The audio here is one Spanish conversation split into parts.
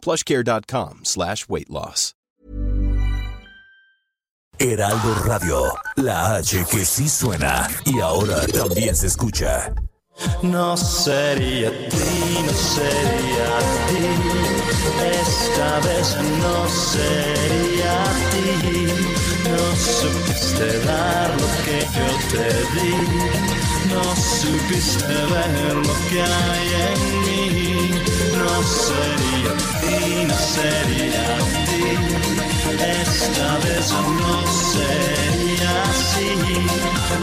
plushcare.com slash weight loss. Heraldo Radio, la H que sí suena y ahora también se escucha. No sería ti, no sería ti. Esta vez no sería ti. No supiste dar lo que yo te di. No supiste ver lo que hay en mí. No sería ti, no sería ti. Esta vez no sería así.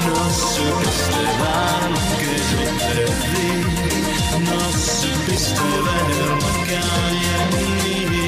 No supiste dar lo que yo te di. No supiste ver lo que hay en mí.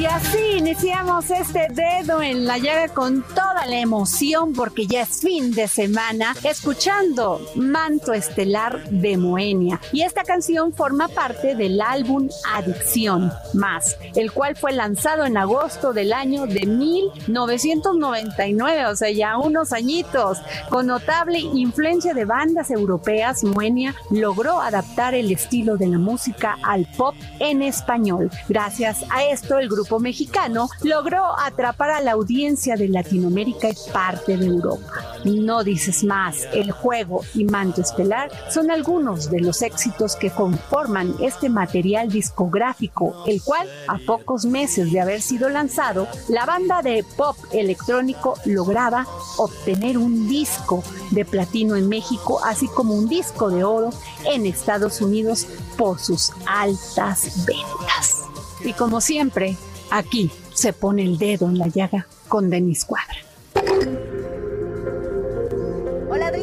Y así iniciamos este dedo en la llaga con toda la emoción porque ya es fin de semana escuchando Manto Estelar de Moenia. Y esta canción forma parte del álbum Adicción Más, el cual fue lanzado en agosto del año de 1999, o sea, ya unos añitos. Con notable influencia de bandas europeas, Moenia logró adaptar el estilo de la música al pop en español. Gracias a esto, el grupo mexicano logró atrapar a la audiencia de Latinoamérica y parte de Europa. No dices más, El Juego y Manto Estelar son algunos de los éxitos que conforman este material discográfico, el cual, a pocos meses de haber sido lanzado, la banda de pop electrónico lograba obtener un disco de platino en México, así como un disco de oro en Estados Unidos por sus altas ventas. Y como siempre, aquí se pone el dedo en la llaga con Denis Cuadra.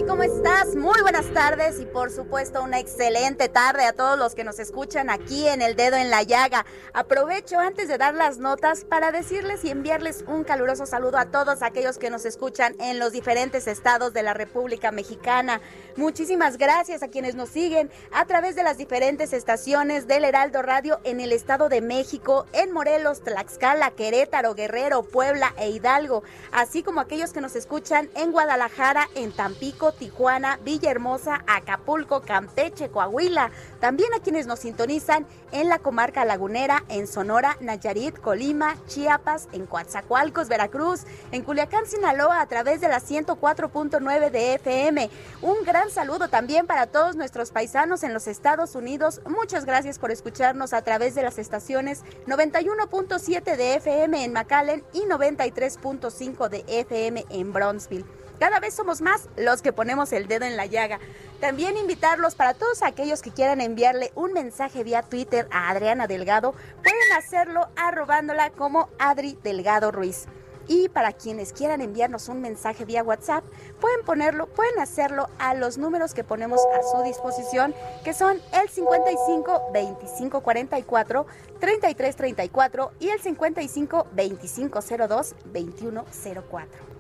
¿Cómo estás? Muy buenas tardes y por supuesto una excelente tarde a todos los que nos escuchan aquí en El Dedo en la Llaga. Aprovecho antes de dar las notas para decirles y enviarles un caluroso saludo a todos aquellos que nos escuchan en los diferentes estados de la República Mexicana. Muchísimas gracias a quienes nos siguen a través de las diferentes estaciones del Heraldo Radio en el Estado de México, en Morelos, Tlaxcala, Querétaro, Guerrero, Puebla e Hidalgo, así como aquellos que nos escuchan en Guadalajara, en Tampico, Tijuana, Villahermosa, Acapulco, Campeche, Coahuila. También a quienes nos sintonizan en la comarca lagunera, en Sonora, Nayarit, Colima, Chiapas, en Coatzacoalcos, Veracruz, en Culiacán, Sinaloa, a través de la 104.9 de FM. Un gran saludo también para todos nuestros paisanos en los Estados Unidos. Muchas gracias por escucharnos a través de las estaciones 91.7 de FM en McAllen y 93.5 de FM en Bronzeville. Cada vez somos más los que ponemos el dedo en la llaga. También invitarlos para todos aquellos que quieran enviarle un mensaje vía Twitter a Adriana Delgado, pueden hacerlo arrobándola como Adri Delgado Ruiz. Y para quienes quieran enviarnos un mensaje vía WhatsApp, pueden ponerlo, pueden hacerlo a los números que ponemos a su disposición, que son el 55 25 44 33 34 y el 55 25 02 21 04.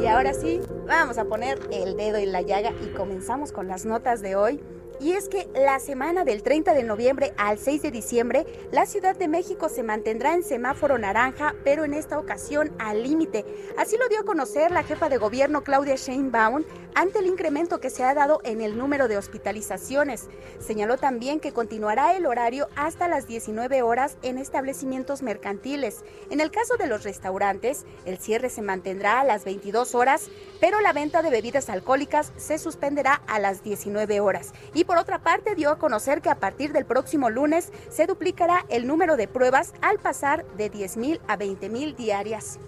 Y ahora sí, vamos a poner el dedo en la llaga y comenzamos con las notas de hoy. Y es que la semana del 30 de noviembre al 6 de diciembre, la Ciudad de México se mantendrá en semáforo naranja, pero en esta ocasión al límite. Así lo dio a conocer la jefa de gobierno Claudia Sheinbaum ante el incremento que se ha dado en el número de hospitalizaciones. Señaló también que continuará el horario hasta las 19 horas en establecimientos mercantiles. En el caso de los restaurantes, el cierre se mantendrá a las 22 horas, pero la venta de bebidas alcohólicas se suspenderá a las 19 horas. Por otra parte, dio a conocer que a partir del próximo lunes se duplicará el número de pruebas al pasar de 10.000 a 20.000 diarias.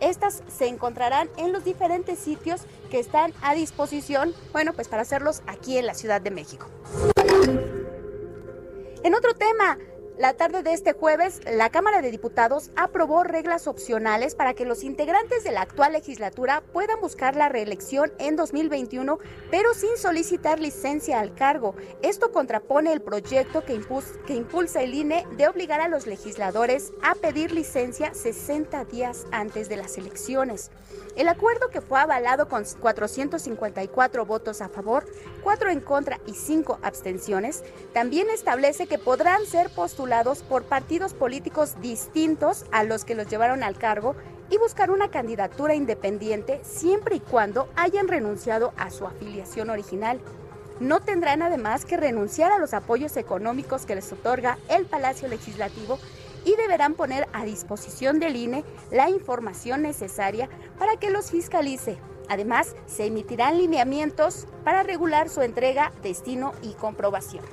Estas se encontrarán en los diferentes sitios que están a disposición, bueno, pues para hacerlos aquí en la Ciudad de México. En otro tema, La tarde de este jueves, la Cámara de Diputados aprobó reglas opcionales para que los integrantes de la actual legislatura puedan buscar la reelección en 2021, pero sin solicitar licencia al cargo. Esto contrapone el proyecto que, impulsa el INE de obligar a los legisladores a pedir licencia 60 días antes de las elecciones. El acuerdo que fue avalado con 454 votos a favor, 4 en contra y 5 abstenciones, también establece que podrán ser postulados por partidos políticos distintos a los que los llevaron al cargo y buscar una candidatura independiente siempre y cuando hayan renunciado a su afiliación original. No tendrán además que renunciar a los apoyos económicos que les otorga el Palacio Legislativo y deberán poner a disposición del INE la información necesaria para que los fiscalice. Además, se emitirán lineamientos para regular su entrega, destino y comprobación.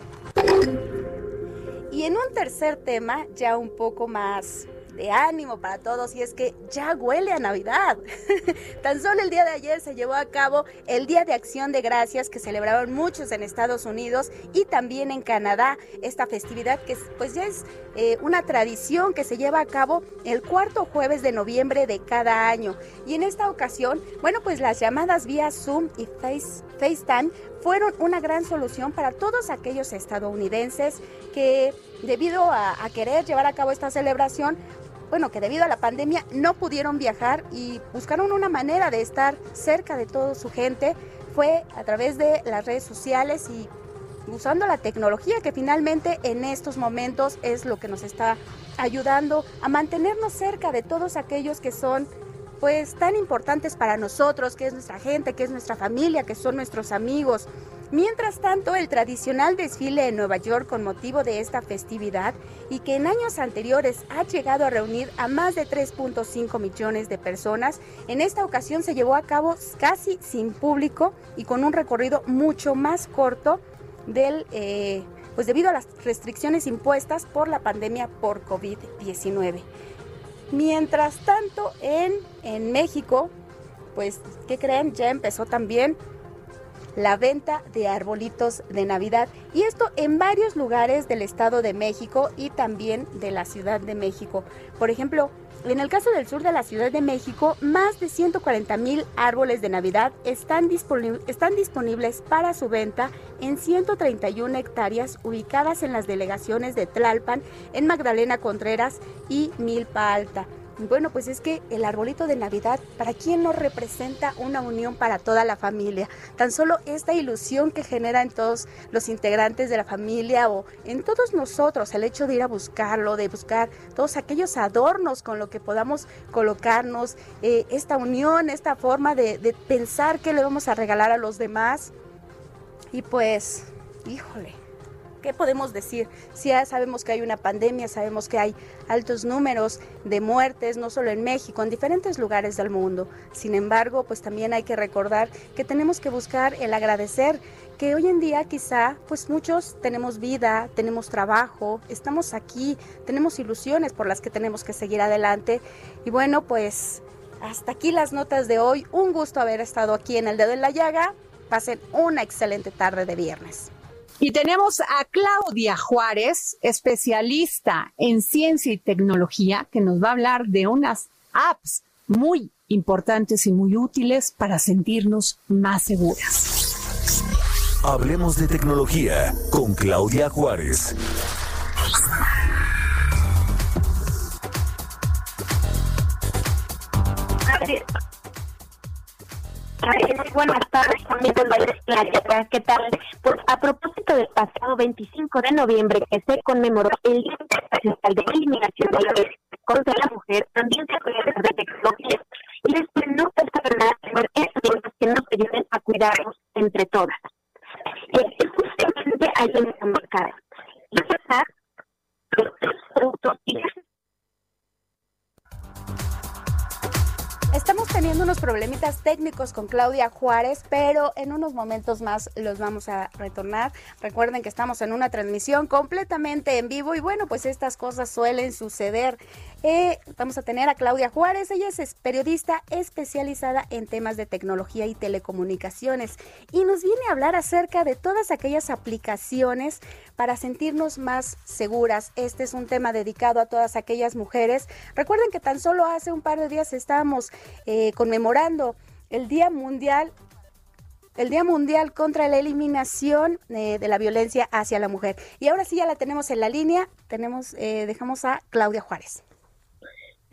Y en un tercer tema, ya un poco más de ánimo para todos y es que ya huele a Navidad. Tan solo el día de ayer se llevó a cabo el Día de Acción de Gracias que celebraron muchos en Estados Unidos y también en Canadá. Esta festividad que pues ya es eh, una tradición que se lleva a cabo el cuarto jueves de noviembre de cada año. Y en esta ocasión, bueno, pues las llamadas vía Zoom y Face, FaceTime fueron una gran solución para todos aquellos estadounidenses que debido a, querer llevar a cabo esta celebración, bueno, que debido a la pandemia no pudieron viajar y buscaron una manera de estar cerca de toda su gente. Fue a través de las redes sociales y usando la tecnología que finalmente en estos momentos es lo que nos está ayudando a mantenernos cerca de todos aquellos que son pues tan importantes para nosotros, que es nuestra gente, que es nuestra familia, que son nuestros amigos. Mientras tanto, el tradicional desfile en Nueva York con motivo de esta festividad y que en años anteriores ha llegado a reunir a más de 3.5 millones de personas, en esta ocasión se llevó a cabo casi sin público y con un recorrido mucho más corto eh, pues debido a las restricciones impuestas por la pandemia por COVID-19. Mientras tanto, en, en México, pues, ¿qué creen? Ya empezó también la venta de arbolitos de Navidad y esto en varios lugares del Estado de México y también de la Ciudad de México. Por ejemplo, en el caso del sur de la Ciudad de México, más de 140 mil árboles de Navidad están, disponibles para su venta en 131 hectáreas ubicadas en las delegaciones de Tlalpan, en Magdalena Contreras y Milpa Alta. Bueno, pues es que el arbolito de Navidad, ¿para quién no representa una unión para toda la familia? Tan solo esta ilusión que genera en todos los integrantes de la familia o en todos nosotros, el hecho de ir a buscarlo, de buscar todos aquellos adornos con lo que podamos colocarnos, eh, esta unión, esta forma de, de pensar qué le vamos a regalar a los demás. Y pues, híjole, ¿Qué podemos decir? Si ya sabemos que hay una pandemia, sabemos que hay altos números de muertes, no solo en México, en diferentes lugares del mundo. Sin embargo, pues también hay que recordar que tenemos que buscar el agradecer que hoy en día quizá pues muchos tenemos vida, tenemos trabajo, estamos aquí, tenemos ilusiones por las que tenemos que seguir adelante. Y bueno, pues hasta aquí las notas de hoy. Un gusto haber estado aquí en el dedo en la llaga. Pasen una excelente tarde de viernes. Y tenemos a Claudia Juárez, especialista en ciencia y tecnología, que nos va a hablar de unas apps muy importantes y muy útiles para sentirnos más seguras. Hablemos de tecnología con Claudia Juárez. Buenas tardes, también ¿Qué tal? Pues a propósito del pasado 25 de noviembre que se conmemoró el Día Internacional de Eliminación de la contra la Mujer, también se puede de tecnología. Y después no está nada tener herramientas que nos ayuden a cuidarnos entre todas. Eh, justamente hay una marcada. Y los productos y Estamos teniendo unos problemitas técnicos con Claudia Juárez, pero en unos momentos más los vamos a retornar. Recuerden que estamos en una transmisión completamente en vivo y bueno, pues estas cosas suelen suceder. Eh, vamos a tener a Claudia Juárez, ella es periodista especializada en temas de tecnología y telecomunicaciones y nos viene a hablar acerca de todas aquellas aplicaciones para sentirnos más seguras. Este es un tema dedicado a todas aquellas mujeres. Recuerden que tan solo hace un par de días estábamos eh, conmemorando el Día Mundial el Día Mundial contra la Eliminación eh, de la Violencia hacia la Mujer. Y ahora sí ya la tenemos en la línea. Tenemos, eh, dejamos a Claudia Juárez.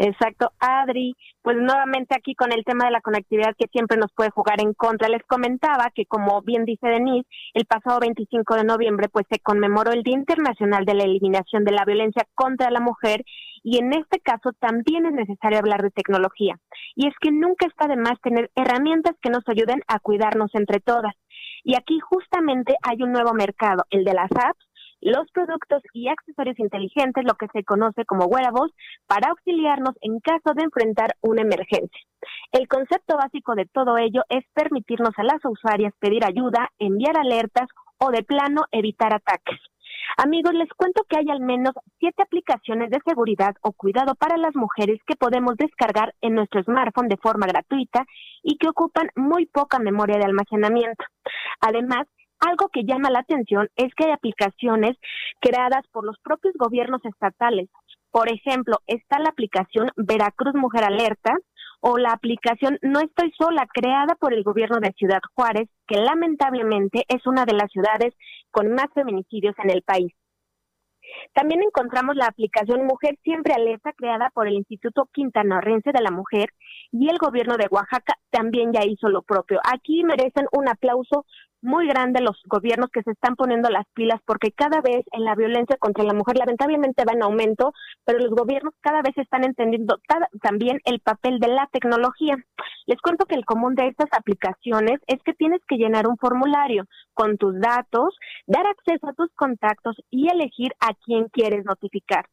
Exacto, Adri, pues nuevamente aquí con el tema de la conectividad que siempre nos puede jugar en contra. Les comentaba que como bien dice Denise, el pasado 25 de noviembre pues se conmemoró el Día Internacional de la Eliminación de la Violencia contra la Mujer y en este caso también es necesario hablar de tecnología. Y es que nunca está de más tener herramientas que nos ayuden a cuidarnos entre todas. Y aquí justamente hay un nuevo mercado, el de las apps los productos y accesorios inteligentes, lo que se conoce como wearables, para auxiliarnos en caso de enfrentar una emergencia. El concepto básico de todo ello es permitirnos a las usuarias pedir ayuda, enviar alertas o de plano evitar ataques. Amigos, les cuento que hay al menos siete aplicaciones de seguridad o cuidado para las mujeres que podemos descargar en nuestro smartphone de forma gratuita y que ocupan muy poca memoria de almacenamiento. Además, algo que llama la atención es que hay aplicaciones creadas por los propios gobiernos estatales. Por ejemplo, está la aplicación Veracruz Mujer Alerta o la aplicación No Estoy Sola, creada por el gobierno de Ciudad Juárez, que lamentablemente es una de las ciudades con más feminicidios en el país. También encontramos la aplicación Mujer Siempre Alerta creada por el Instituto Quintanarrense de la Mujer y el gobierno de Oaxaca también ya hizo lo propio. Aquí merecen un aplauso muy grande los gobiernos que se están poniendo las pilas porque cada vez en la violencia contra la mujer lamentablemente va en aumento, pero los gobiernos cada vez están entendiendo también el papel de la tecnología. Les cuento que el común de estas aplicaciones es que tienes que llenar un formulario con tus datos, dar acceso a tus contactos y elegir a quién quieres notificar.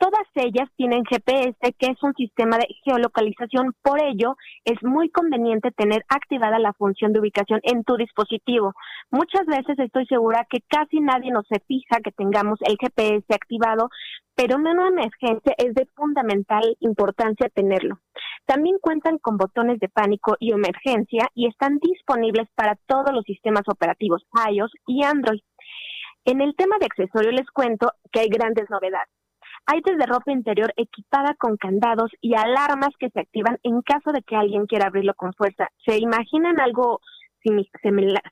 Todas ellas tienen GPS, que es un sistema de geolocalización, por ello es muy conveniente tener activada la función de ubicación en tu dispositivo. Muchas veces estoy segura que casi nadie nos se fija que tengamos el GPS activado, pero en una emergencia es de fundamental importancia tenerlo. También cuentan con botones de pánico y emergencia y están disponibles para todos los sistemas operativos iOS y Android. En el tema de accesorios les cuento que hay grandes novedades. Hay desde ropa interior equipada con candados y alarmas que se activan en caso de que alguien quiera abrirlo con fuerza. ¿Se imaginan algo similar,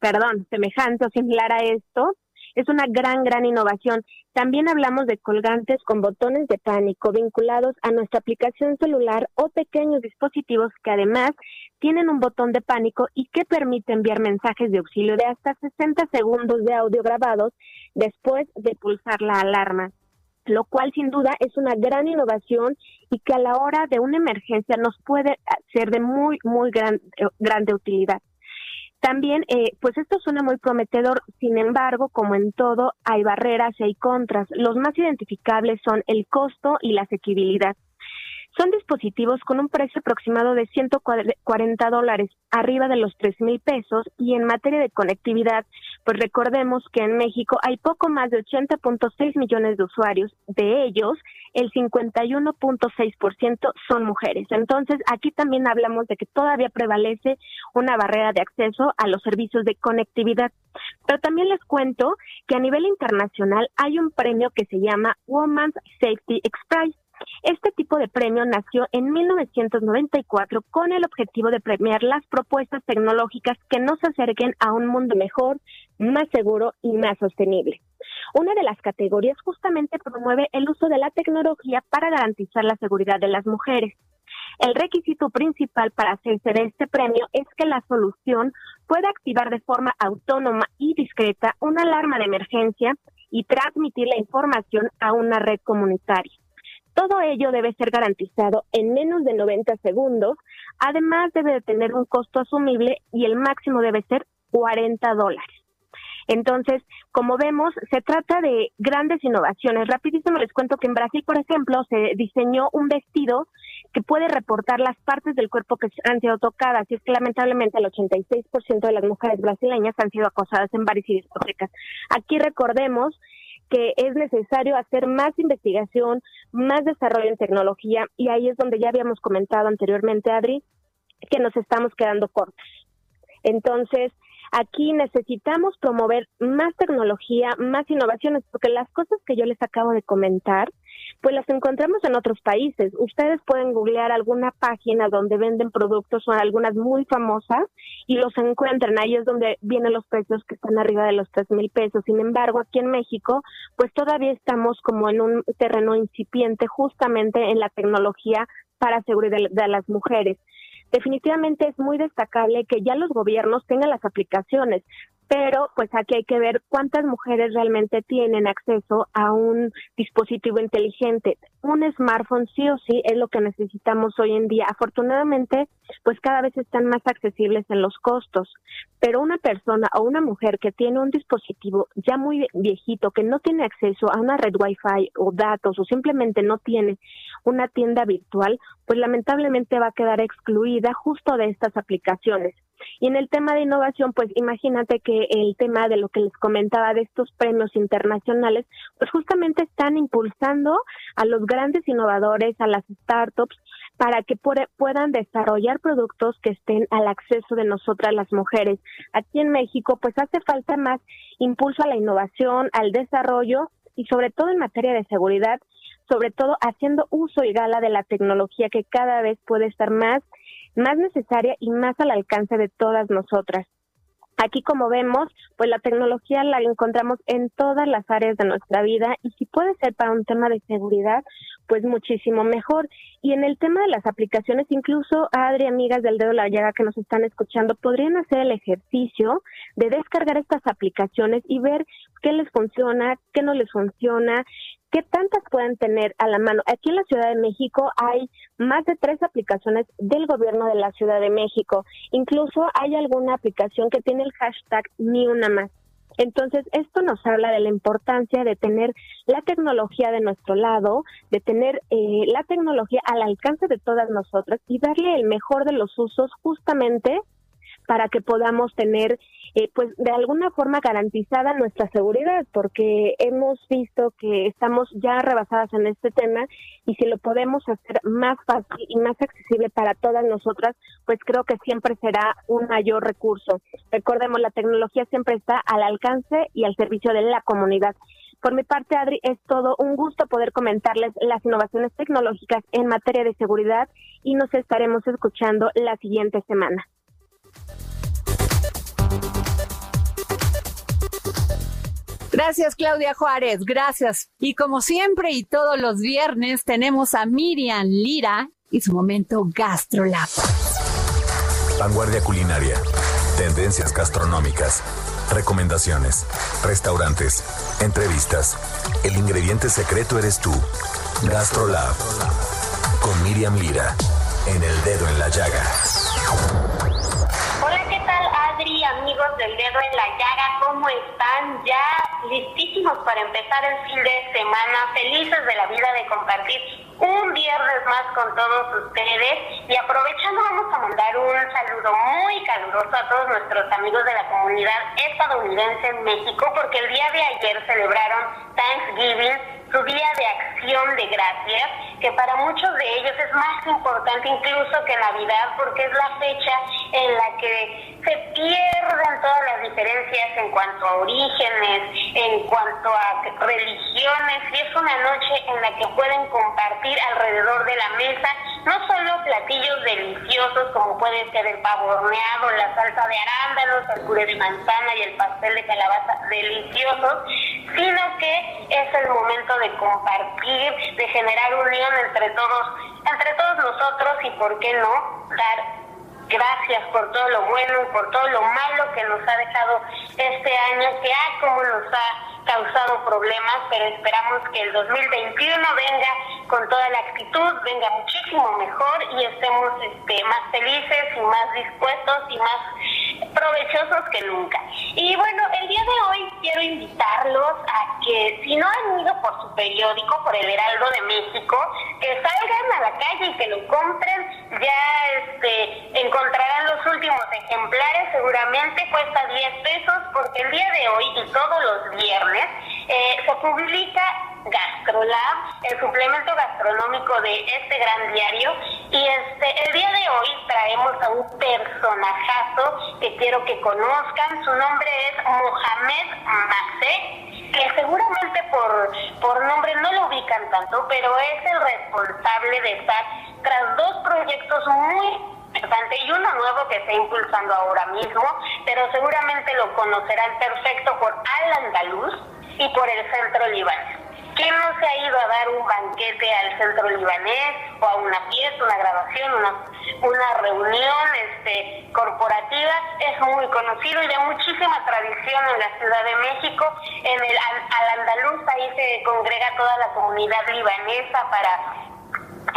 perdón, semejante o similar a esto? Es una gran, gran innovación. También hablamos de colgantes con botones de pánico vinculados a nuestra aplicación celular o pequeños dispositivos que además tienen un botón de pánico y que permite enviar mensajes de auxilio de hasta 60 segundos de audio grabados después de pulsar la alarma lo cual sin duda es una gran innovación y que a la hora de una emergencia nos puede ser de muy, muy gran, eh, grande utilidad. También, eh, pues esto suena muy prometedor, sin embargo, como en todo, hay barreras y hay contras. Los más identificables son el costo y la asequibilidad. Son dispositivos con un precio aproximado de 140 dólares, arriba de los 3 mil pesos, y en materia de conectividad, pues recordemos que en México hay poco más de 80.6 millones de usuarios, de ellos el 51.6% son mujeres. Entonces, aquí también hablamos de que todavía prevalece una barrera de acceso a los servicios de conectividad. Pero también les cuento que a nivel internacional hay un premio que se llama Women's Safety Express este tipo de premio nació en 1994 con el objetivo de premiar las propuestas tecnológicas que nos acerquen a un mundo mejor, más seguro y más sostenible. Una de las categorías justamente promueve el uso de la tecnología para garantizar la seguridad de las mujeres. El requisito principal para hacerse de este premio es que la solución pueda activar de forma autónoma y discreta una alarma de emergencia y transmitir la información a una red comunitaria. Todo ello debe ser garantizado en menos de 90 segundos. Además, debe de tener un costo asumible y el máximo debe ser 40 dólares. Entonces, como vemos, se trata de grandes innovaciones. Rapidísimo les cuento que en Brasil, por ejemplo, se diseñó un vestido que puede reportar las partes del cuerpo que han sido tocadas. Y es que lamentablemente el 86% de las mujeres brasileñas han sido acosadas en bares y discotecas. Aquí recordemos que es necesario hacer más investigación, más desarrollo en tecnología y ahí es donde ya habíamos comentado anteriormente, Adri, que nos estamos quedando cortos. Entonces, Aquí necesitamos promover más tecnología, más innovaciones, porque las cosas que yo les acabo de comentar, pues las encontramos en otros países. Ustedes pueden googlear alguna página donde venden productos, son algunas muy famosas, y los encuentran. Ahí es donde vienen los precios que están arriba de los tres mil pesos. Sin embargo, aquí en México, pues todavía estamos como en un terreno incipiente justamente en la tecnología para seguridad de las mujeres definitivamente es muy destacable que ya los gobiernos tengan las aplicaciones pero pues aquí hay que ver cuántas mujeres realmente tienen acceso a un dispositivo inteligente. Un smartphone sí o sí es lo que necesitamos hoy en día. Afortunadamente, pues cada vez están más accesibles en los costos, pero una persona o una mujer que tiene un dispositivo ya muy viejito, que no tiene acceso a una red Wi-Fi o datos o simplemente no tiene una tienda virtual, pues lamentablemente va a quedar excluida justo de estas aplicaciones. Y en el tema de innovación, pues imagínate que el tema de lo que les comentaba de estos premios internacionales, pues justamente están impulsando a los grandes innovadores, a las startups, para que puedan desarrollar productos que estén al acceso de nosotras las mujeres. Aquí en México, pues hace falta más impulso a la innovación, al desarrollo y sobre todo en materia de seguridad, sobre todo haciendo uso y gala de la tecnología que cada vez puede estar más más necesaria y más al alcance de todas nosotras. Aquí, como vemos, pues la tecnología la encontramos en todas las áreas de nuestra vida y si puede ser para un tema de seguridad, pues muchísimo mejor. Y en el tema de las aplicaciones, incluso Adri, amigas del dedo la llaga que nos están escuchando, podrían hacer el ejercicio de descargar estas aplicaciones y ver qué les funciona, qué no les funciona, ¿Qué tantas pueden tener a la mano? Aquí en la Ciudad de México hay más de tres aplicaciones del gobierno de la Ciudad de México. Incluso hay alguna aplicación que tiene el hashtag ni una más. Entonces, esto nos habla de la importancia de tener la tecnología de nuestro lado, de tener eh, la tecnología al alcance de todas nosotras y darle el mejor de los usos justamente para que podamos tener, eh, pues, de alguna forma garantizada nuestra seguridad, porque hemos visto que estamos ya rebasadas en este tema y si lo podemos hacer más fácil y más accesible para todas nosotras, pues creo que siempre será un mayor recurso. Recordemos, la tecnología siempre está al alcance y al servicio de la comunidad. Por mi parte, Adri, es todo un gusto poder comentarles las innovaciones tecnológicas en materia de seguridad y nos estaremos escuchando la siguiente semana. Gracias, Claudia Juárez. Gracias. Y como siempre y todos los viernes, tenemos a Miriam Lira y su momento GastroLab. Vanguardia culinaria. Tendencias gastronómicas. Recomendaciones. Restaurantes. Entrevistas. El ingrediente secreto eres tú. GastroLab. Con Miriam Lira. En el dedo en la llaga amigos del dedo en la llaga, ¿cómo están? Ya listísimos para empezar el fin de semana, felices de la vida de compartir un viernes más con todos ustedes y aprovechando vamos a mandar un saludo muy caluroso a todos nuestros amigos de la comunidad estadounidense en México porque el día de ayer celebraron Thanksgiving su día de acción de gracias, que para muchos de ellos es más importante incluso que Navidad, porque es la fecha en la que se pierden todas las diferencias en cuanto a orígenes, en cuanto a religiones, y es una noche en la que pueden compartir alrededor de la mesa no solo platillos deliciosos como puede ser el pavo horneado, la salsa de arándanos, el puré de manzana y el pastel de calabaza deliciosos, sino que es el momento de compartir, de generar unión entre todos, entre todos nosotros y por qué no dar gracias por todo lo bueno y por todo lo malo que nos ha dejado este año, que ha como nos ha causado problemas, pero esperamos que el 2021 venga con toda la actitud, venga muchísimo mejor y estemos este, más felices y más dispuestos y más provechosos que nunca. Y bueno, el día de hoy quiero invitarlos a que si no han ido por su periódico, por el Heraldo de México, que salgan a la calle y que lo compren. Ya este, encontrarán los últimos ejemplares, seguramente cuesta 10 pesos porque el día de hoy y todos los viernes eh, se publica Gastrolab, el suplemento gastronómico de este gran diario. Y este, el día de hoy traemos a un personajazo que quiero que conozcan. Su nombre es Mohamed Macé, que seguramente por, por nombre no lo ubican tanto, pero es el responsable de estar tras dos proyectos muy importantes y uno nuevo que está impulsando ahora mismo, pero seguramente lo conocerán perfecto por Al Andaluz y por el Centro Libanés. ¿Quién no se ha ido a dar un banquete al centro libanés o a una fiesta, una grabación, una, reunión este, corporativa? Es muy conocido y de muchísima tradición en la Ciudad de México. En el al andaluz ahí se congrega toda la comunidad libanesa para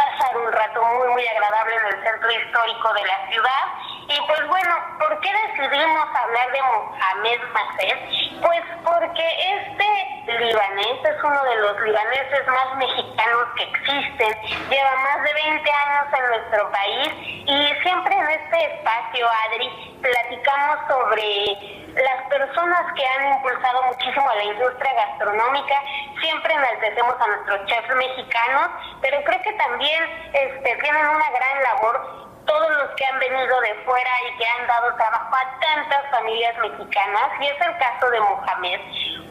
pasar un rato muy muy agradable en el centro histórico de la ciudad. Y pues bueno, ¿por qué decidimos hablar de Mohamed Mased? Pues porque este libanés es uno de los libaneses más mexicanos que existen, lleva más de 20 años en nuestro país y siempre en este espacio, Adri, platicamos sobre las personas que han impulsado muchísimo a la industria gastronómica, siempre enaltecemos a nuestros chefs mexicanos, pero creo que también este, tienen una gran labor todos los que han venido de fuera y que han dado trabajo a tantas familias mexicanas, y es el caso de Mohamed,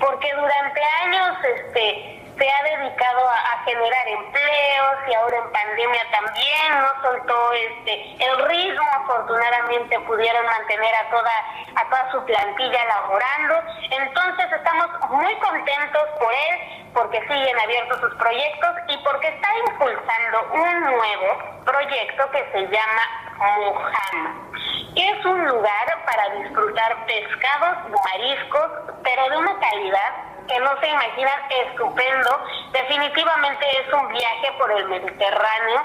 porque durante años este se ha dedicado a, generar empleos y ahora en pandemia también no soltó este el ritmo afortunadamente pudieron mantener a toda a toda su plantilla laborando. Entonces estamos muy contentos por él porque siguen abiertos sus proyectos y porque está impulsando un nuevo proyecto que se llama Mojama. Es un lugar para disfrutar pescados y mariscos pero de una calidad que no se imaginan estupendo. Definitivamente es un viaje por el Mediterráneo,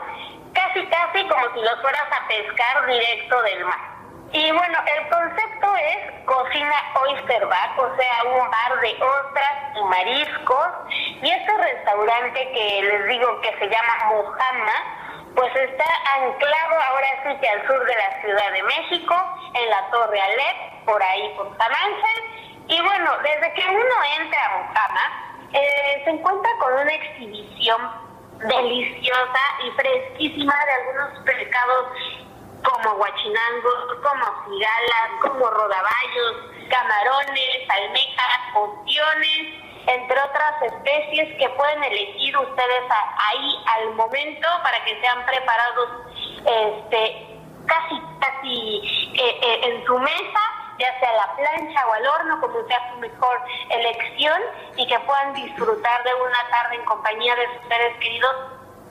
casi casi como si los fueras a pescar directo del mar. Y bueno, el concepto es cocina oyster bar, o sea, un bar de ostras y mariscos. Y este restaurante que les digo que se llama Mojama, pues está anclado ahora sí que al sur de la Ciudad de México, en la Torre Alep, por ahí por San Ángel y bueno, desde que uno entra a Mojama, eh, se encuentra con una exhibición deliciosa y fresquísima de algunos pescados como guachinangos, como cigalas, como rodaballos, camarones, almejas, ostiones, entre otras especies que pueden elegir ustedes ahí al momento para que sean preparados este, casi, casi eh, eh, en su mesa ya sea a la plancha o al horno, como sea su mejor elección, y que puedan disfrutar de una tarde en compañía de sus seres queridos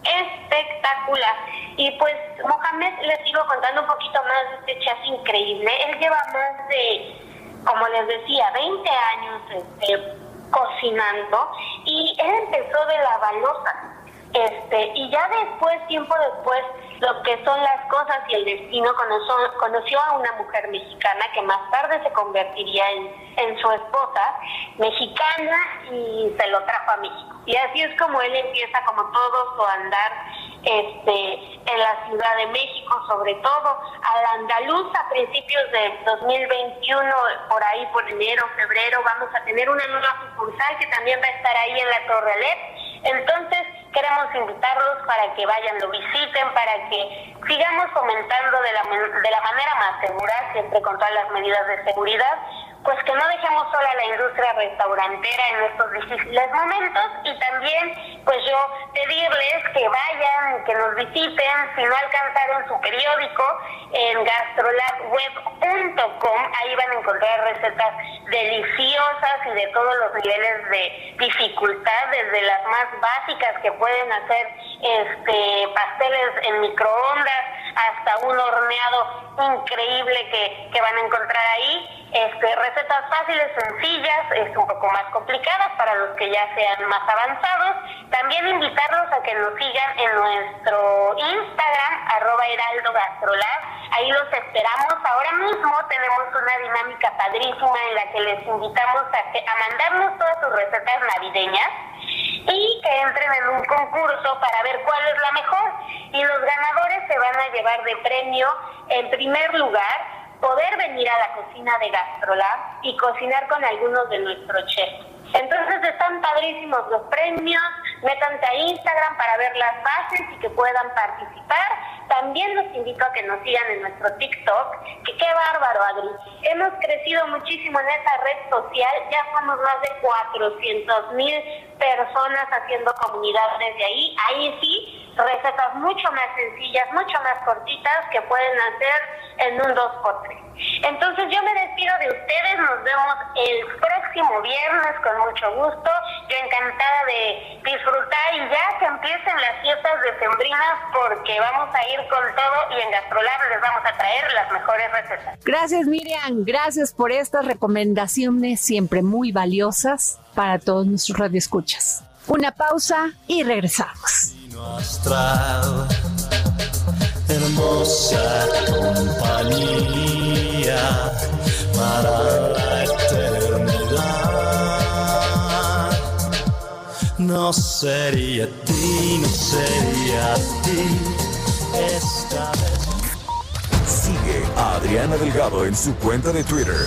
espectacular. Y pues Mohamed, les sigo contando un poquito más de este chef increíble. Él lleva más de, como les decía, 20 años este, cocinando y él empezó de la balosa. Este, y ya después, tiempo después, lo que son las cosas y el destino conoció, conoció a una mujer mexicana que más tarde se convertiría en, en su esposa, mexicana, y se lo trajo a México. Y así es como él empieza como todo su andar este, en la Ciudad de México, sobre todo al andaluz a principios de 2021, por ahí por enero, febrero, vamos a tener una nueva sucursal que también va a estar ahí en la Torre LED. Entonces, queremos invitarlos para que vayan, lo visiten, para que sigamos comentando de la, de la manera más segura, siempre con todas las medidas de seguridad, pues que no dejemos sola la industria restaurantera en estos difíciles momentos y también pues yo pedirles que vayan, que nos visiten, si no alcanzaron su periódico en gastrolabweb.com, ahí van a encontrar recetas deliciosas y de todos los niveles de dificultad, desde las más básicas que pueden hacer este pasteles en microondas hasta un horneado increíble que, que van a encontrar ahí este, recetas fáciles, sencillas, es un poco más complicadas para los que ya sean más avanzados. También invitarlos a que nos sigan en nuestro Instagram, arroba Heraldo Gastrolab. Ahí los esperamos. Ahora mismo tenemos una dinámica padrísima en la que les invitamos a, que, a mandarnos todas sus recetas navideñas y que entren en un concurso para ver cuál es la mejor. Y los ganadores se van a llevar de premio, en primer lugar, poder venir a la cocina de Gastrolab y cocinar con algunos de nuestros chefs. Entonces están padrísimos los premios, métanse a Instagram para ver las bases y que puedan participar. También los invito a que nos sigan en nuestro TikTok, que qué bárbaro, Adri. Hemos crecido muchísimo en esa red social, ya somos más de 400 mil personas haciendo comunidad desde ahí. Ahí sí, recetas mucho más sencillas, mucho más cortitas que pueden hacer en un 2x3. Entonces yo me despido de ustedes, nos vemos el próximo viernes con mucho gusto, yo encantada de disfrutar y ya que empiecen las fiestas decembrinas porque vamos a ir con todo y en Gastrolab les vamos a traer las mejores recetas. Gracias Miriam, gracias por estas recomendaciones siempre muy valiosas para todos nuestros radioescuchas. Una pausa y regresamos hermosa compañía para la eternidad. No sería ti, no sería ti esta vez. Sigue a Adriana Delgado en su cuenta de Twitter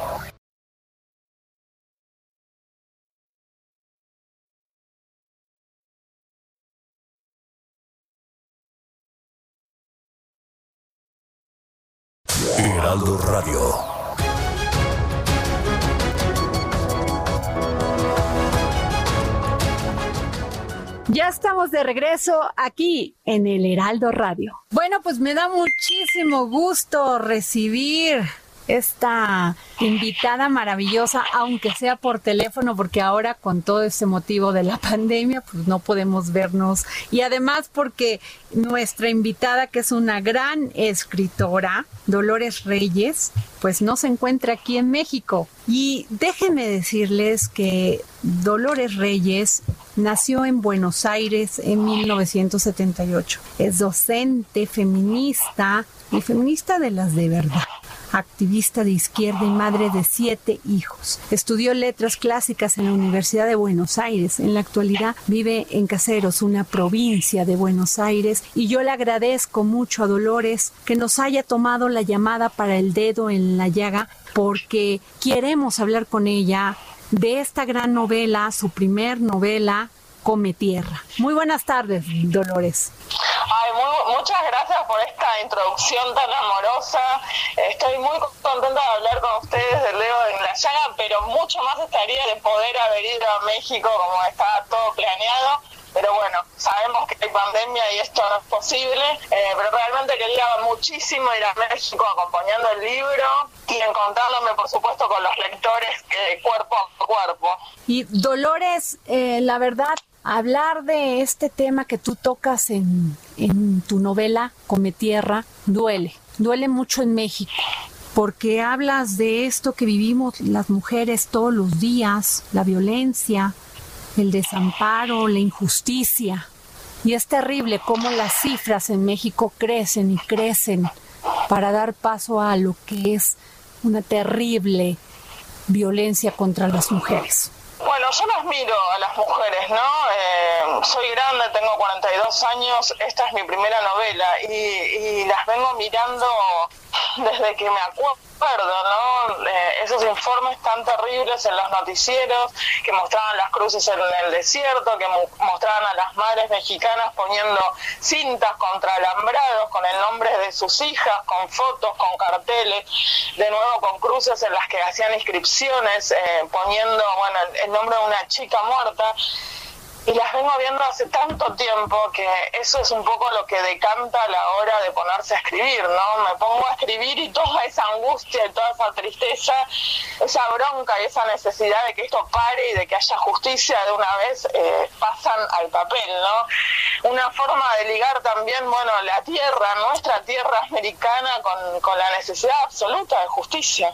Regreso aquí en el Heraldo Radio. Bueno, pues me da muchísimo gusto recibir esta invitada maravillosa, aunque sea por teléfono, porque ahora con todo este motivo de la pandemia, pues no podemos vernos. Y además porque nuestra invitada, que es una gran escritora, Dolores Reyes, pues no se encuentra aquí en México. Y déjenme decirles que Dolores Reyes nació en Buenos Aires en 1978. Es docente, feminista y feminista de las de verdad activista de izquierda y madre de siete hijos. Estudió letras clásicas en la Universidad de Buenos Aires. En la actualidad vive en Caseros, una provincia de Buenos Aires, y yo le agradezco mucho a Dolores que nos haya tomado la llamada para el dedo en la llaga porque queremos hablar con ella de esta gran novela, su primer novela, Come Tierra. Muy buenas tardes, Dolores. Ay, muchas gracias por esta introducción tan amorosa. Estoy muy contenta de hablar con ustedes del Leo en la llaga, pero mucho más estaría de poder haber ido a México como estaba todo planeado. Pero bueno, sabemos que hay pandemia y esto no es posible, eh, pero realmente quería muchísimo ir a México acompañando el libro y encontrándome, por supuesto, con los lectores eh, cuerpo a cuerpo. Y Dolores, eh, la verdad, hablar de este tema que tú tocas en, en tu novela Come Tierra duele, duele mucho en México porque hablas de esto que vivimos las mujeres todos los días, la violencia, el desamparo, la injusticia. Y es terrible cómo las cifras en México crecen y crecen para dar paso a lo que es una terrible violencia contra las mujeres. Bueno, yo las miro a las mujeres, ¿no? Eh, soy grande, tengo 42 años, esta es mi primera novela y, las vengo mirando desde que me acuerdo, ¿no? Eh, esos informes tan terribles en los noticieros que mostraban las cruces en el desierto, que mostraban a las madres mexicanas poniendo cintas contra alambrados con el nombre de sus hijas, con fotos, con carteles, de nuevo con cruces en las que hacían inscripciones, eh, poniendo, bueno, el nombre de una chica muerta y las vengo viendo hace tanto tiempo que eso es un poco lo que decanta a la hora de ponerse a escribir, ¿no? Me pongo a escribir y toda esa angustia y toda esa tristeza, esa bronca y esa necesidad de que esto pare y de que haya justicia de una vez eh, pasan al papel, ¿no? Una forma de ligar también, bueno, la tierra, nuestra tierra americana con, con la necesidad absoluta de justicia.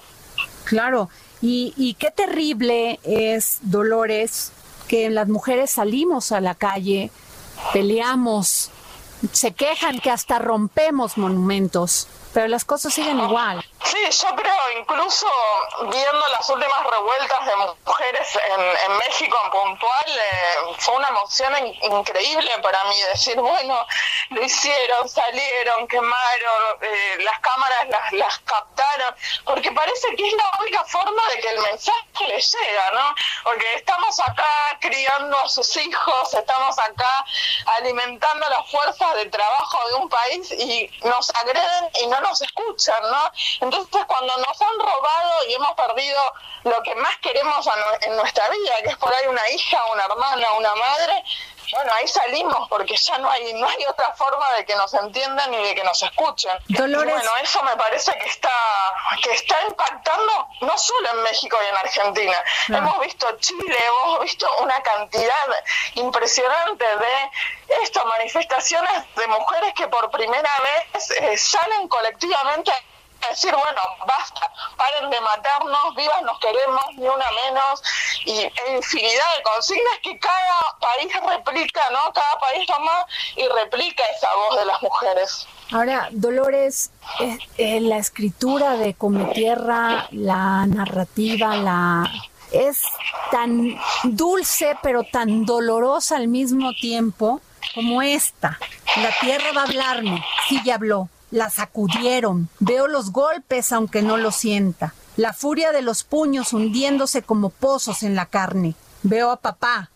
Claro, y, y qué terrible es, Dolores, que las mujeres salimos a la calle, peleamos, se quejan que hasta rompemos monumentos pero las cosas siguen igual. Sí, yo creo, incluso viendo las últimas revueltas de mujeres en, México en puntual, eh, fue una emoción increíble para mí decir, bueno, lo hicieron, salieron, quemaron, eh, las cámaras las, las captaron, porque parece que es la única forma de que el mensaje les llega, ¿no? Porque estamos acá criando a sus hijos, estamos acá alimentando las fuerzas de trabajo de un país y nos agreden y no nos escuchan, ¿no? Entonces cuando nos han robado y hemos perdido lo que más queremos en nuestra vida, que es por ahí una hija, una hermana, una madre, bueno, ahí salimos porque ya no hay no hay otra forma de que nos entiendan ni de que nos escuchen. Dolores. bueno, eso me parece que está que está impactando no solo en México y en Argentina. Hemos visto Chile, hemos visto una cantidad impresionante de esto, manifestaciones de mujeres que por primera vez eh, salen colectivamente decir, bueno, basta, paren de matarnos, vivas nos queremos, ni una menos, y infinidad de consignas que cada país replica, ¿no? Cada país toma y replica esa voz de las mujeres. Ahora, Dolores, eh, eh, la escritura de Tierra, la narrativa, la es tan dulce pero tan dolorosa al mismo tiempo como esta. La tierra va a hablarme, sí ya habló la sacudieron. Veo los golpes aunque no lo sienta. La furia de los puños hundiéndose como pozos en la carne. Veo a papá.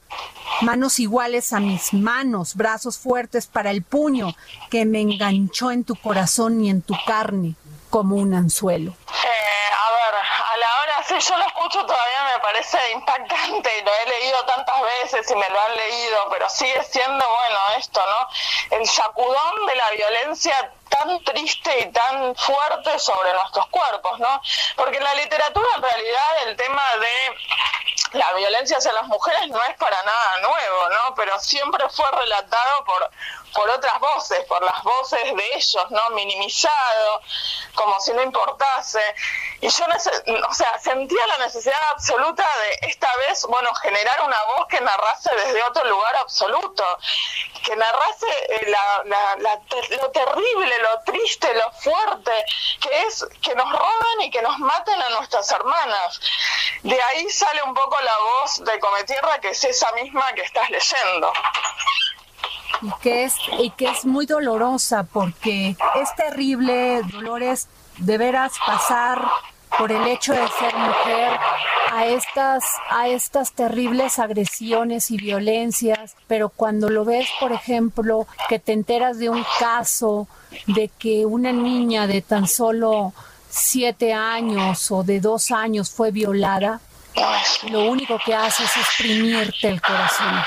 Manos iguales a mis manos, brazos fuertes para el puño que me enganchó en tu corazón y en tu carne como un anzuelo. Eh, a ver, a la hora, si yo lo escucho todavía me parece impactante y lo he leído tantas veces y me lo han leído, pero sigue siendo, bueno, esto, ¿no? El sacudón de la violencia tan triste y tan fuerte sobre nuestros cuerpos, ¿no? Porque en la literatura en realidad el tema de la violencia hacia las mujeres no es para nada nuevo, ¿no? Pero siempre fue relatado por por otras voces, por las voces de ellos, ¿no? Minimizado, como si no importase. Y yo, o sea, sentía la necesidad absoluta de esta vez, bueno, generar una voz que narrase desde otro lugar absoluto, que narrase eh, lo terrible, lo triste, lo fuerte, que es que nos roban y que nos maten a nuestras hermanas. De ahí sale un poco la voz de Cometierra, que es esa misma que estás leyendo y que es y que es muy dolorosa porque es terrible Dolores de veras pasar por el hecho de ser mujer a estas a estas terribles agresiones y violencias, pero cuando lo ves, por ejemplo, que te enteras de un caso de que una niña de tan solo siete años o de dos años fue violada, lo único que hace es exprimirte el corazón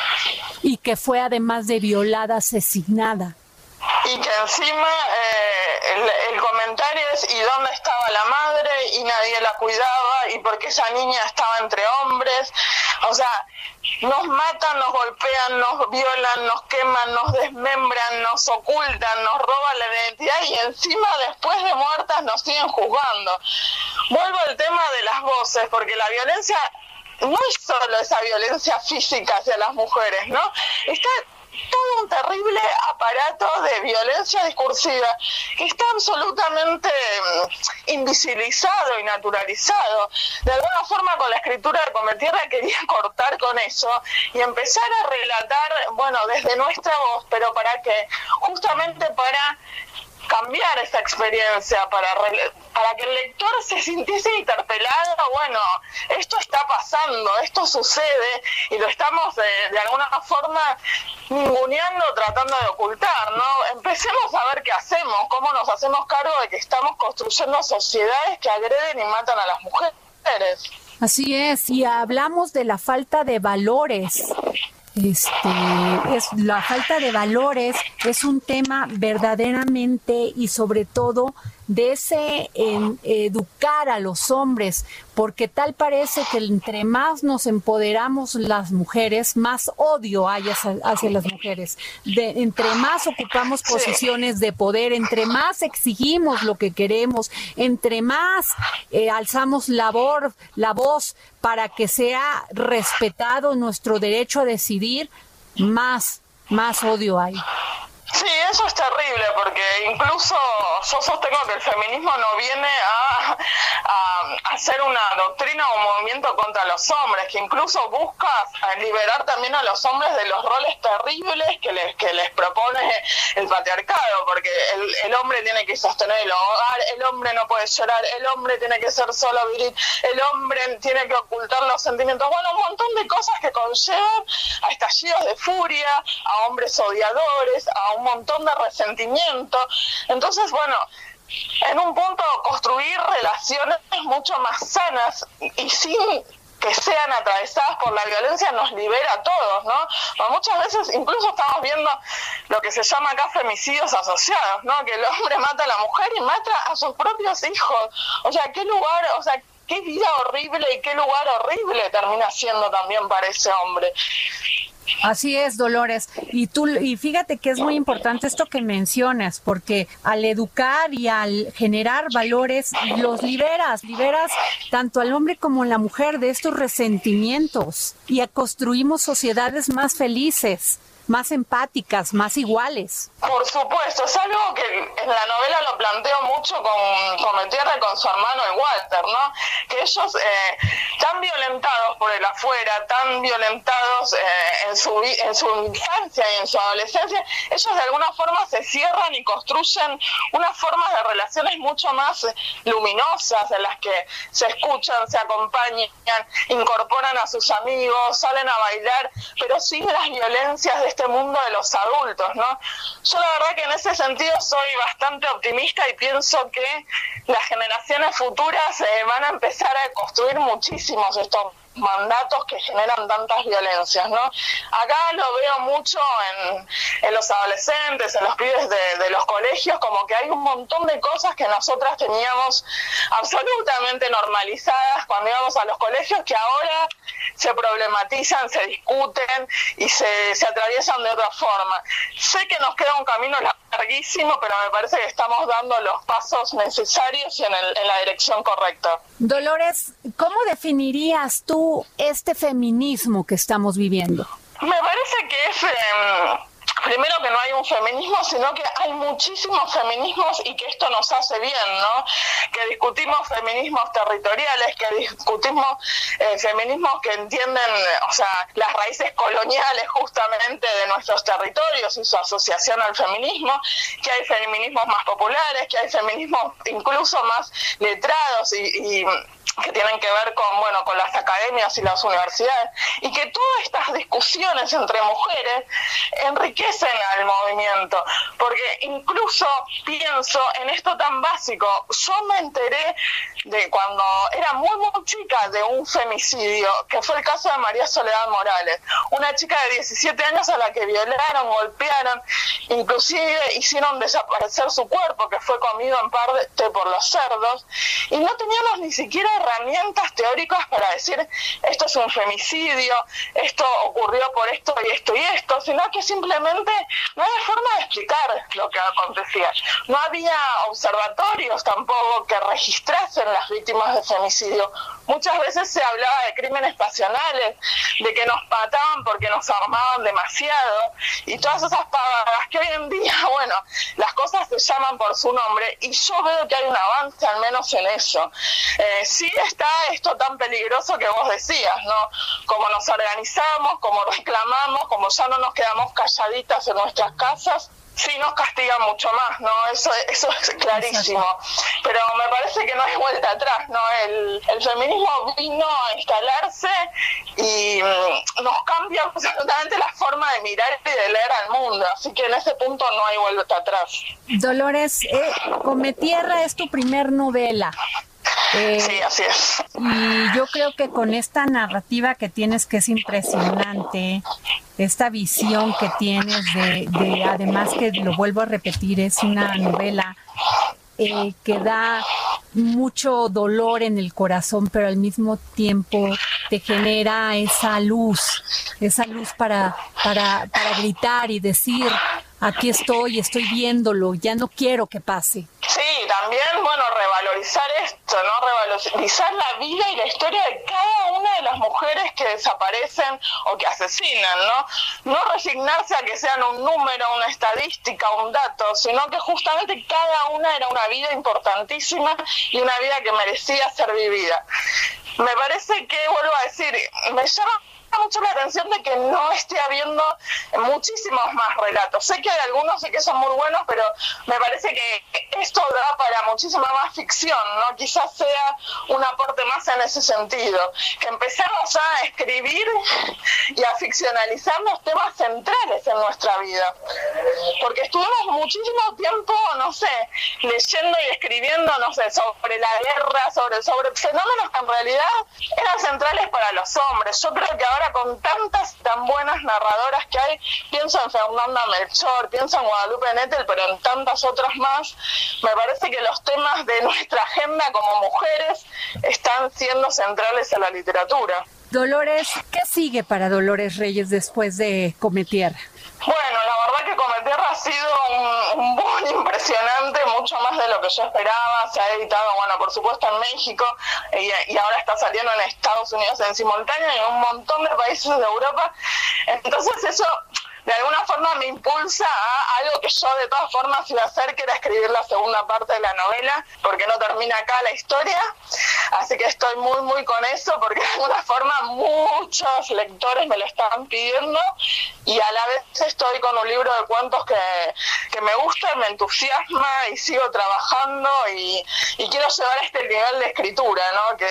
y que fue además de violada, asesinada. Y que encima eh, el, comentario es ¿y dónde estaba la madre? Y nadie la cuidaba, y porque esa niña estaba entre hombres. O sea, nos matan, nos golpean, nos violan, nos queman, nos desmembran, nos ocultan, nos roban la identidad y encima después de muertas nos siguen juzgando. Vuelvo al tema de las voces, porque la violencia no es solo esa violencia física hacia las mujeres, ¿no? Está todo un terrible aparato de violencia discursiva que está absolutamente mm, invisibilizado y naturalizado. De alguna forma con la escritura de Cometierra quería cortar con eso y empezar a relatar, bueno, desde nuestra voz, pero para qué? Justamente para cambiar esa experiencia, para para que el lector se sintiese interpelado, bueno, esto está pasando, esto sucede y lo estamos de, de alguna forma ninguneando, tratando de ocultar, ¿no? Empecemos a ver qué hacemos, cómo nos hacemos cargo de que estamos construyendo sociedades que agreden y matan a las mujeres. Así es, y hablamos de la falta de valores este, es la falta de valores es un tema verdaderamente y sobre todo de ese en, educar a los hombres, porque tal parece que entre más nos empoderamos las mujeres, más odio hay hacia, las mujeres. De, entre más ocupamos posiciones de poder, entre más exigimos lo que queremos, entre más eh, alzamos la voz para que sea respetado nuestro derecho a decidir, más, más odio hay. Sí, eso es terrible porque incluso yo sostengo que el feminismo no viene a, hacer una doctrina o movimiento contra los hombres, que incluso busca liberar también a los hombres de los roles terribles que les, que les propone el patriarcado, porque el, el hombre tiene que sostener el hogar, el hombre no puede llorar, el hombre tiene que ser solo viril, el hombre tiene que ocultar los sentimientos, bueno, un montón de cosas que conllevan a estallidos de furia, a hombres odiadores, a montón de resentimiento. Entonces, bueno, en un punto construir relaciones mucho más sanas y sin que sean atravesadas por la violencia nos libera a todos, ¿no? muchas veces incluso estamos viendo lo que se llama acá femicidios asociados, ¿no? Que el hombre mata a la mujer y mata a sus propios hijos. O sea, qué lugar, o sea, qué vida horrible y qué lugar horrible termina siendo también para ese hombre. Así es, Dolores. Y tú y fíjate que es muy importante esto que mencionas, porque al educar y al generar valores los liberas, liberas tanto al hombre como a la mujer de estos resentimientos y construimos sociedades más felices más empáticas, más iguales. Por supuesto, es algo que en la novela lo planteo mucho con, con y con su hermano el Walter, ¿no? Que ellos, eh, tan violentados por el afuera, tan violentados eh, en, su, en su infancia y en su adolescencia, ellos de alguna forma se cierran y construyen unas formas de relaciones mucho más luminosas en las que se escuchan, se acompañan, incorporan a sus amigos, salen a bailar, pero sin las violencias de este mundo de los adultos, ¿no? Yo la verdad que en ese sentido soy bastante optimista y pienso que las generaciones futuras eh, van a empezar a construir muchísimos estos mandatos que generan tantas violencias, ¿no? Acá lo veo mucho en, en los adolescentes, en los pibes de, de, los colegios, como que hay un montón de cosas que nosotras teníamos absolutamente normalizadas cuando íbamos a los colegios, que ahora se problematizan, se discuten y se, se atraviesan de otra forma. Sé que nos queda un camino larguísimo, pero me parece que estamos dando los pasos necesarios y en, el, en la dirección correcta. Dolores, ¿cómo definirías tú este feminismo que estamos viviendo? Me parece que es... Eh, primero que no hay un feminismo, sino que hay muchísimos feminismos y que esto nos hace bien, ¿no? Que discutimos feminismos territoriales, que discutimos eh, feminismos que entienden, o sea, las raíces coloniales justamente de nuestros territorios y su asociación al feminismo, que hay feminismos más populares, que hay feminismos incluso más letrados y, y que tienen que ver con bueno con las academias y las universidades y que todas estas discusiones entre mujeres enriquecen al movimiento. Porque incluso pienso en esto tan básico. Yo me enteré de cuando era muy muy chica de un femicidio que fue el caso de María Soledad Morales. Una chica de 17 años a la que violaron golpearon inclusive hicieron desaparecer su cuerpo que fue comido en parte por los cerdos y no teníamos ni siquiera herramientas teóricas para decir esto es un femicidio, esto ocurrió por esto y esto y esto, sino que simplemente no había forma de explicar lo que acontecía. No había observatorios tampoco que registrasen las víctimas de femicidio. Muchas veces se hablaba de crímenes pasionales, de que nos mataban porque nos armaban demasiado y todas esas pavadas que hoy en día, bueno, las cosas se llaman por su nombre y yo veo que hay un avance al menos en eso. Eh, sí está esto tan peligroso que vos decías, ¿no? Como nos organizamos, como reclamamos, como ya no nos quedamos calladitas en nuestras casas, sí nos castiga mucho más, ¿no? Eso, eso es clarísimo. Pero me parece que no hay vuelta atrás, ¿no? El, el feminismo vino a instalarse y mm, nos cambia absolutamente la forma de mirar y de leer al mundo. Así que en ese punto no hay vuelta atrás. Dolores, eh, Come Tierra es tu primer novela. Eh, sí, así es. Y yo creo que con esta narrativa que tienes, que es impresionante, esta visión que tienes de, de además que lo vuelvo a repetir, es una novela eh, que da mucho dolor en el corazón, pero al mismo tiempo te genera esa luz, esa luz para, para, para gritar y decir, aquí estoy, estoy viéndolo, ya no quiero que pase. Sí, también, bueno, revalorizar esto, ¿no? Revalorizar la vida y la historia de cada una de las mujeres que desaparecen o que asesinan, ¿no? No resignarse a que sean un número, una estadística, un dato, sino que justamente cada una era una vida importantísima y una vida que merecía ser vivida. Me parece que, vuelvo a decir, me llama mucho la atención de que no esté habiendo muchísimos más relatos. Sé que hay algunos sé que son muy buenos, pero me parece que esto da para muchísima más ficción, ¿no? Quizás sea un aporte más en ese sentido. Que empecemos a escribir y a ficcionalizar los temas centrales en nuestra vida. Porque estuvimos muchísimo tiempo, no sé, leyendo y escribiendo, no sé, sobre la guerra, sobre, sobre fenómenos que en realidad eran centrales para los hombres. Yo creo que ahora con tantas tan buenas narradoras que hay, pienso en Fernanda Melchor, pienso en Guadalupe Nettel, pero en tantas otras más, me parece que los temas de nuestra agenda como mujeres están siendo centrales en la literatura. Dolores, ¿qué sigue para Dolores Reyes después de Cometierra? Bueno, la verdad que Cometierra ha sido un, un boom impresionante, mucho más de lo que yo esperaba. Se ha editado, bueno, por supuesto en México y, y ahora está saliendo en Estados Unidos en simultáneo y en un montón de países de Europa. Entonces eso de alguna forma me impulsa a algo que yo de todas formas iba a hacer, que era escribir la segunda parte de la novela, porque no termina acá la historia. Así que estoy muy, muy con eso, porque de alguna forma muchos lectores me lo están pidiendo y a la vez estoy con un libro de cuentos que, que me gusta, me entusiasma y sigo trabajando y, y quiero llevar este nivel de escritura, ¿no? Que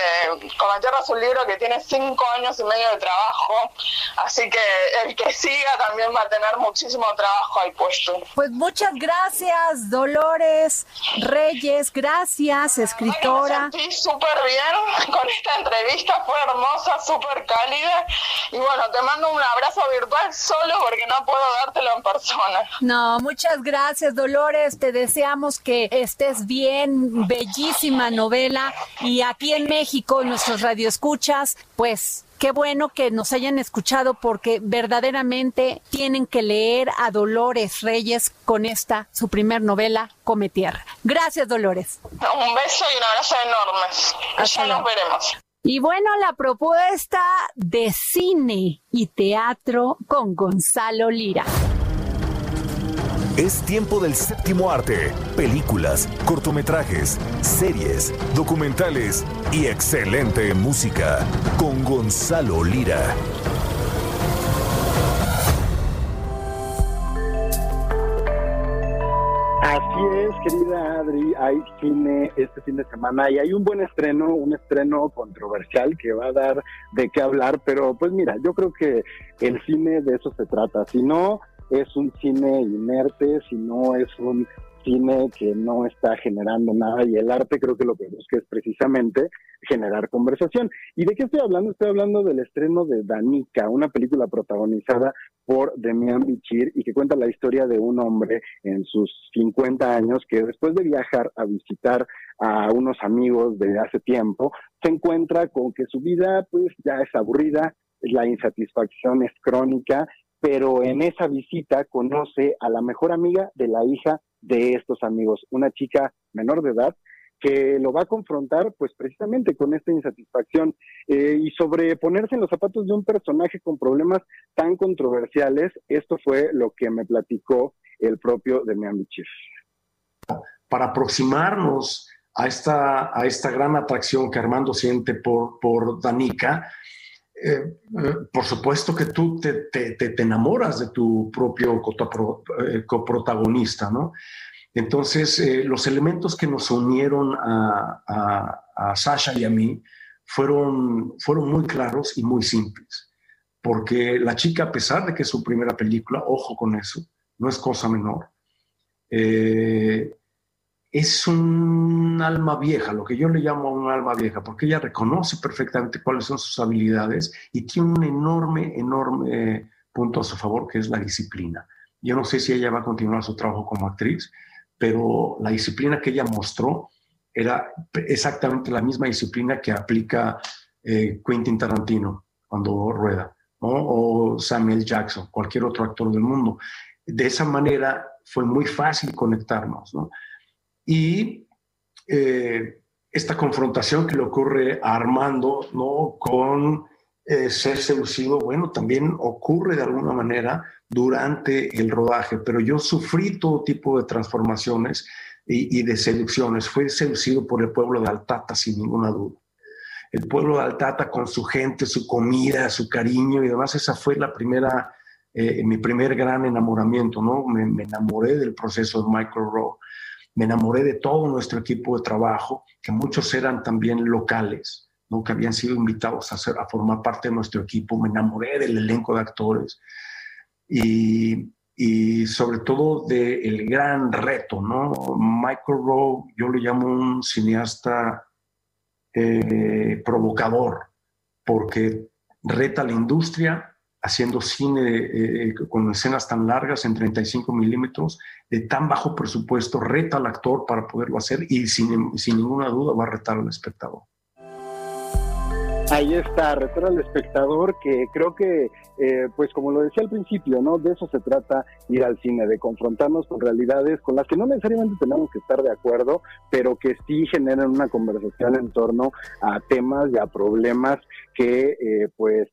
Tierra es un libro que tiene cinco años y medio de trabajo, así que el que siga también va a tener muchísimo trabajo ahí puesto. Pues muchas gracias, Dolores Reyes, gracias, escritora. Me sentí súper bien con esta entrevista, fue hermosa, súper cálida. Y bueno, te mando un abrazo virtual solo porque no puedo dártelo en persona. No, muchas gracias, Dolores. Te deseamos que estés bien, bellísima novela. Y aquí en México, nuestros radioescuchas, pues qué bueno que nos hayan escuchado porque verdaderamente tienen que leer a Dolores Reyes con esta, su primer novela, Come Tierra. Gracias, Dolores. Un beso y un abrazo enormes. Ya nos veremos. Y bueno, la propuesta de cine y teatro con Gonzalo Lira. Es tiempo del séptimo arte. Películas, cortometrajes, series, documentales y excelente música con Gonzalo Lira. Así es, querida Adri, hay cine este fin de semana y hay un buen estreno, un estreno controversial que va a dar de qué hablar, pero pues mira, yo creo que el cine de eso se trata, si no es un cine inerte, si no es un cine que no está generando nada y el arte creo que lo que busca es precisamente generar conversación. ¿Y de qué estoy hablando? Estoy hablando del estreno de Danica, una película protagonizada por Demian Bichir y que cuenta la historia de un hombre en sus 50 años que después de viajar a visitar a unos amigos de hace tiempo, se encuentra con que su vida pues ya es aburrida, la insatisfacción es crónica pero en esa visita conoce a la mejor amiga de la hija de estos amigos, una chica menor de edad que lo va a confrontar pues precisamente con esta insatisfacción eh, y sobre ponerse en los zapatos de un personaje con problemas tan controversiales, esto fue lo que me platicó el propio de Bichir. Para aproximarnos a esta, a esta gran atracción que Armando siente por, por Danica, eh, por supuesto que tú te, te, enamoras de tu propio coprotagonista, ¿no? Entonces, los elementos que nos unieron a, a, a, Sasha y a mí fueron, fueron muy claros y muy simples, porque la chica, a pesar de que es su primera película, ojo con eso, no es cosa menor, eh, es un alma vieja, lo que yo le llamo un alma vieja, porque ella reconoce perfectamente cuáles son sus habilidades y tiene un enorme, enorme punto a su favor, que es la disciplina. Yo no sé si ella va a continuar su trabajo como actriz, pero la disciplina que ella mostró era exactamente la misma disciplina que aplica eh, Quentin Tarantino cuando rueda, o Samuel Jackson, cualquier otro actor del mundo. De esa manera fue muy fácil conectarnos. ¿no? Y eh, esta confrontación que le ocurre a Armando ¿no? con eh, ser seducido, bueno, también ocurre de alguna manera durante el rodaje, pero yo sufrí todo tipo de transformaciones y, y de seducciones. Fui seducido por el pueblo de Altata, sin ninguna duda el pueblo de Altata con su gente, su comida, su cariño y demás. Esa fue la primera, eh, mi primer gran enamoramiento, ¿no? Me, me, enamoré del proceso de Michael Rowe me enamoré de todo nuestro equipo de trabajo, que muchos eran también locales, ¿no? que habían sido invitados a, a formar parte de nuestro equipo, me enamoré del elenco de actores y, y sobre todo del gran reto. ¿no? Michael Rowe, yo le llamo un cineasta eh, provocador, porque reta la industria, haciendo cine eh, con escenas tan largas en 35 milímetros, de tan bajo presupuesto, reta al actor para poderlo hacer y sin, sin ninguna duda va a retar al espectador. Ahí está, retar al espectador, que creo que, eh, pues como lo decía al principio, ¿no? De eso se trata ir al cine, de confrontarnos con realidades con las que no necesariamente tenemos que estar de acuerdo, pero que sí generan una conversación en torno a temas y a problemas que, eh, pues,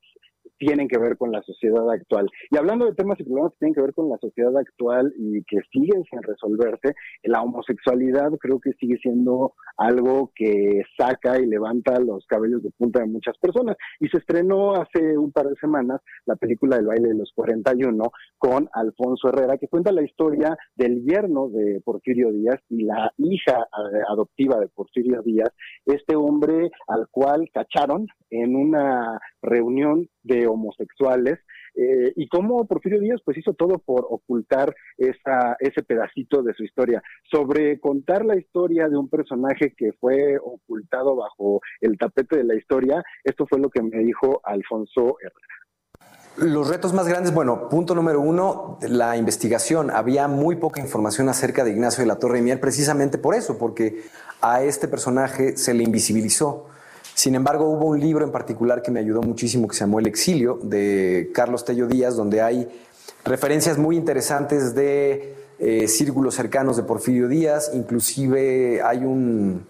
tienen que ver con la sociedad actual. Y hablando de temas y problemas que tienen que ver con la sociedad actual y que siguen sin resolverse, la homosexualidad creo que sigue siendo algo que saca y levanta los cabellos de punta de muchas personas. Y se estrenó hace un par de semanas la película del baile de los 41 con Alfonso Herrera, que cuenta la historia del yerno de Porfirio Díaz y la hija eh, adoptiva de Porfirio Díaz, este hombre al cual cacharon en una reunión de homosexuales eh, y cómo Porfirio Díaz pues hizo todo por ocultar esa, ese pedacito de su historia. Sobre contar la historia de un personaje que fue ocultado bajo el tapete de la historia, esto fue lo que me dijo Alfonso Herrera. Los retos más grandes, bueno, punto número uno, la investigación. Había muy poca información acerca de Ignacio de la Torre Mier precisamente por eso, porque a este personaje se le invisibilizó. Sin embargo, hubo un libro en particular que me ayudó muchísimo que se llamó El exilio de Carlos Tello Díaz, donde hay referencias muy interesantes de eh, círculos cercanos de Porfirio Díaz, inclusive hay un...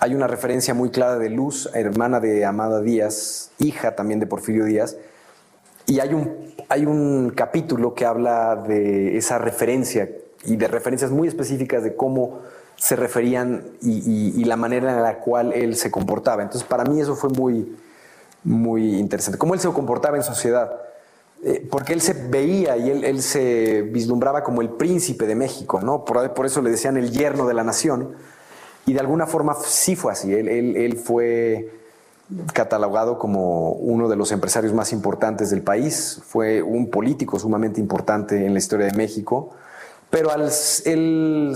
Hay una referencia muy clara de Luz, hermana de Amada Díaz, hija también de Porfirio Díaz, y hay un, hay un capítulo que habla de esa referencia y de referencias muy específicas de cómo se referían y, la manera en la cual él se comportaba. Entonces, para mí eso fue muy, muy interesante. Cómo él se comportaba en sociedad. Eh, porque él se veía y él, se vislumbraba como el príncipe de México, ¿no? Por, eso le decían el yerno de la nación. Y de alguna forma sí fue así. Él, él, fue catalogado como uno de los empresarios más importantes del país. Fue un político sumamente importante en la historia de México. Pero al él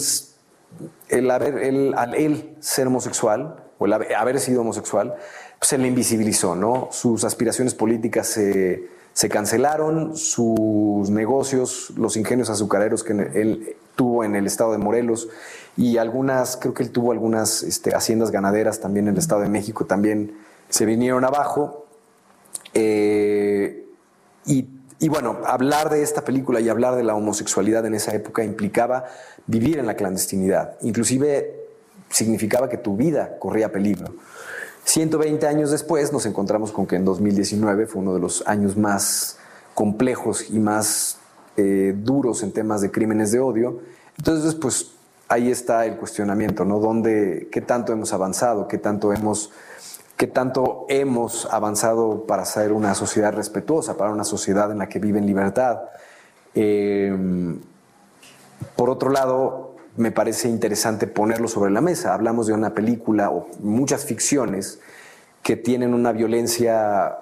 el haber, al él ser homosexual, o el haber sido homosexual, se le invisibilizó, ¿no? Sus aspiraciones políticas se, se cancelaron, sus negocios, los ingenios azucareros que él tuvo en el estado de Morelos y algunas, creo que él tuvo algunas este, haciendas ganaderas también en el estado de México, también se vinieron abajo. Eh, y y bueno, hablar de esta película y hablar de la homosexualidad en esa época implicaba vivir en la clandestinidad. Inclusive significaba que tu vida corría peligro. 120 años después nos encontramos con que en 2019 fue uno de los años más complejos y más eh, duros en temas de crímenes de odio. Entonces, pues ahí está el cuestionamiento, ¿no? ¿Dónde, ¿Qué tanto hemos avanzado? ¿Qué tanto hemos qué tanto hemos avanzado para ser una sociedad respetuosa, para una sociedad en la que vive en libertad. Eh, por otro lado, me parece interesante ponerlo sobre la mesa. Hablamos de una película o muchas ficciones que tienen una violencia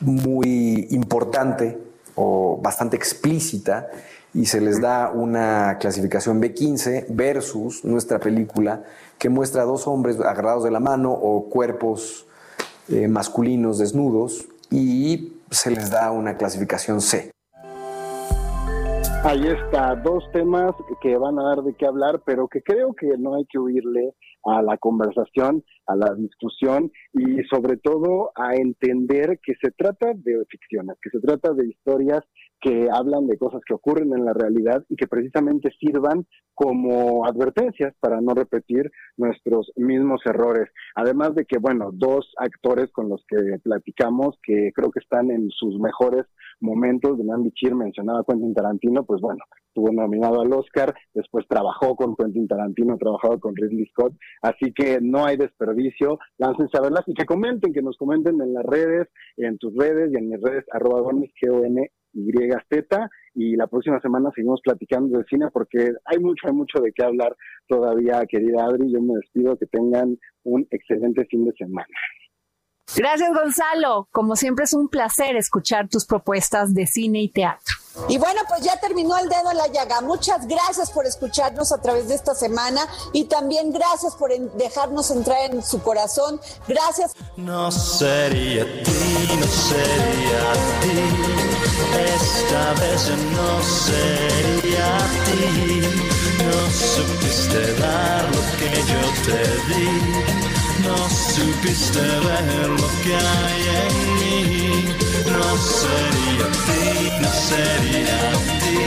muy importante o bastante explícita y se les da una clasificación B15 versus nuestra película que muestra a dos hombres agarrados de la mano o cuerpos eh, masculinos desnudos y se les da una clasificación C. Ahí está, dos temas que van a dar de qué hablar, pero que creo que no hay que huirle a la conversación, a la discusión y sobre todo a entender que se trata de ficciones, que se trata de historias que hablan de cosas que ocurren en la realidad y que precisamente sirvan como advertencias para no repetir nuestros mismos errores. Además de que, bueno, dos actores con los que platicamos que creo que están en sus mejores momentos, de Nandy Chir mencionaba Quentin Tarantino, pues bueno, estuvo nominado al Oscar, después trabajó con Quentin Tarantino, trabajado con Ridley Scott, así que no hay desperdicio, láncense a verlas y que comenten, que nos comenten en las redes, en tus redes y en mis redes, arroba G-O-N YZ y la próxima semana seguimos platicando de cine porque hay mucho, hay mucho de qué hablar todavía, querida Adri. Yo me despido, que tengan un excelente fin de semana. Gracias, Gonzalo. Como siempre es un placer escuchar tus propuestas de cine y teatro. Y bueno, pues ya terminó el dedo en la llaga. Muchas gracias por escucharnos a través de esta semana y también gracias por dejarnos entrar en su corazón. Gracias. No sería ti, no sería ti. Esta vez no sería ti. No supiste dar lo que yo te di. No supiste ver lo que hay en mí. No sería ti, no sería ti.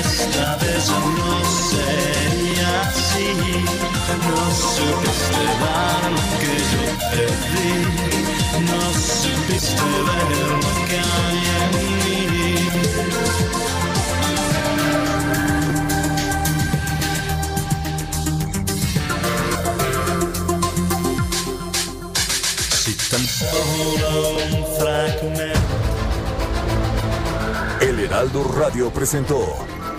Esta vez no sería así. No supiste dar lo que yo te di. No supiste ver lo que hay en mí. El Heraldo Radio presentó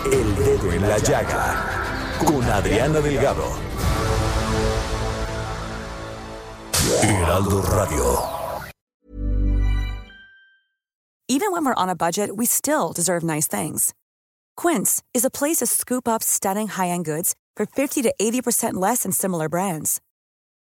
El Dedo en la Llaga con Adriana Delgado. Heraldo Radio. Even when we're on a budget, we still deserve nice things. Quince is a place to scoop up stunning high end goods for 50 to 80% less than similar brands.